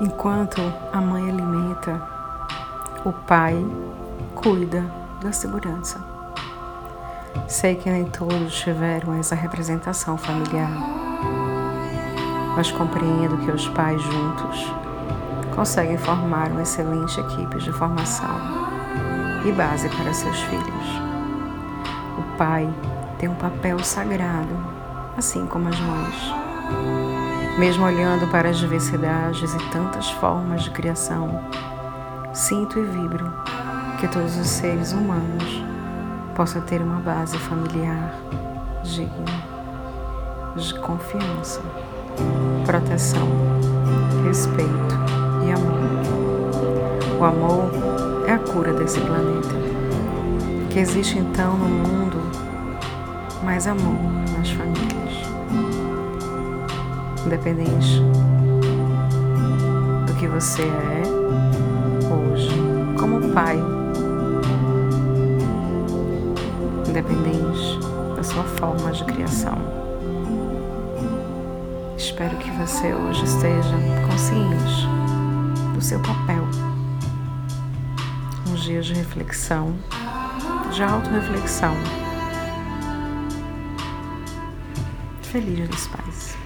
Enquanto a mãe alimenta, o pai cuida da segurança. Sei que nem todos tiveram essa representação familiar, mas compreendo que os pais juntos conseguem formar uma excelente equipe de formação e base para seus filhos. O pai tem um papel sagrado, assim como as mães. Mesmo olhando para as diversidades e tantas formas de criação, sinto e vibro que todos os seres humanos possam ter uma base familiar digna, de confiança, proteção, respeito e amor. O amor é a cura desse planeta. Que existe então no mundo mais amor nas famílias. Independente do que você é hoje, como pai independente da sua forma de criação. Espero que você hoje esteja consciente do seu papel. Um dia de reflexão, de auto-reflexão. Feliz dos pais.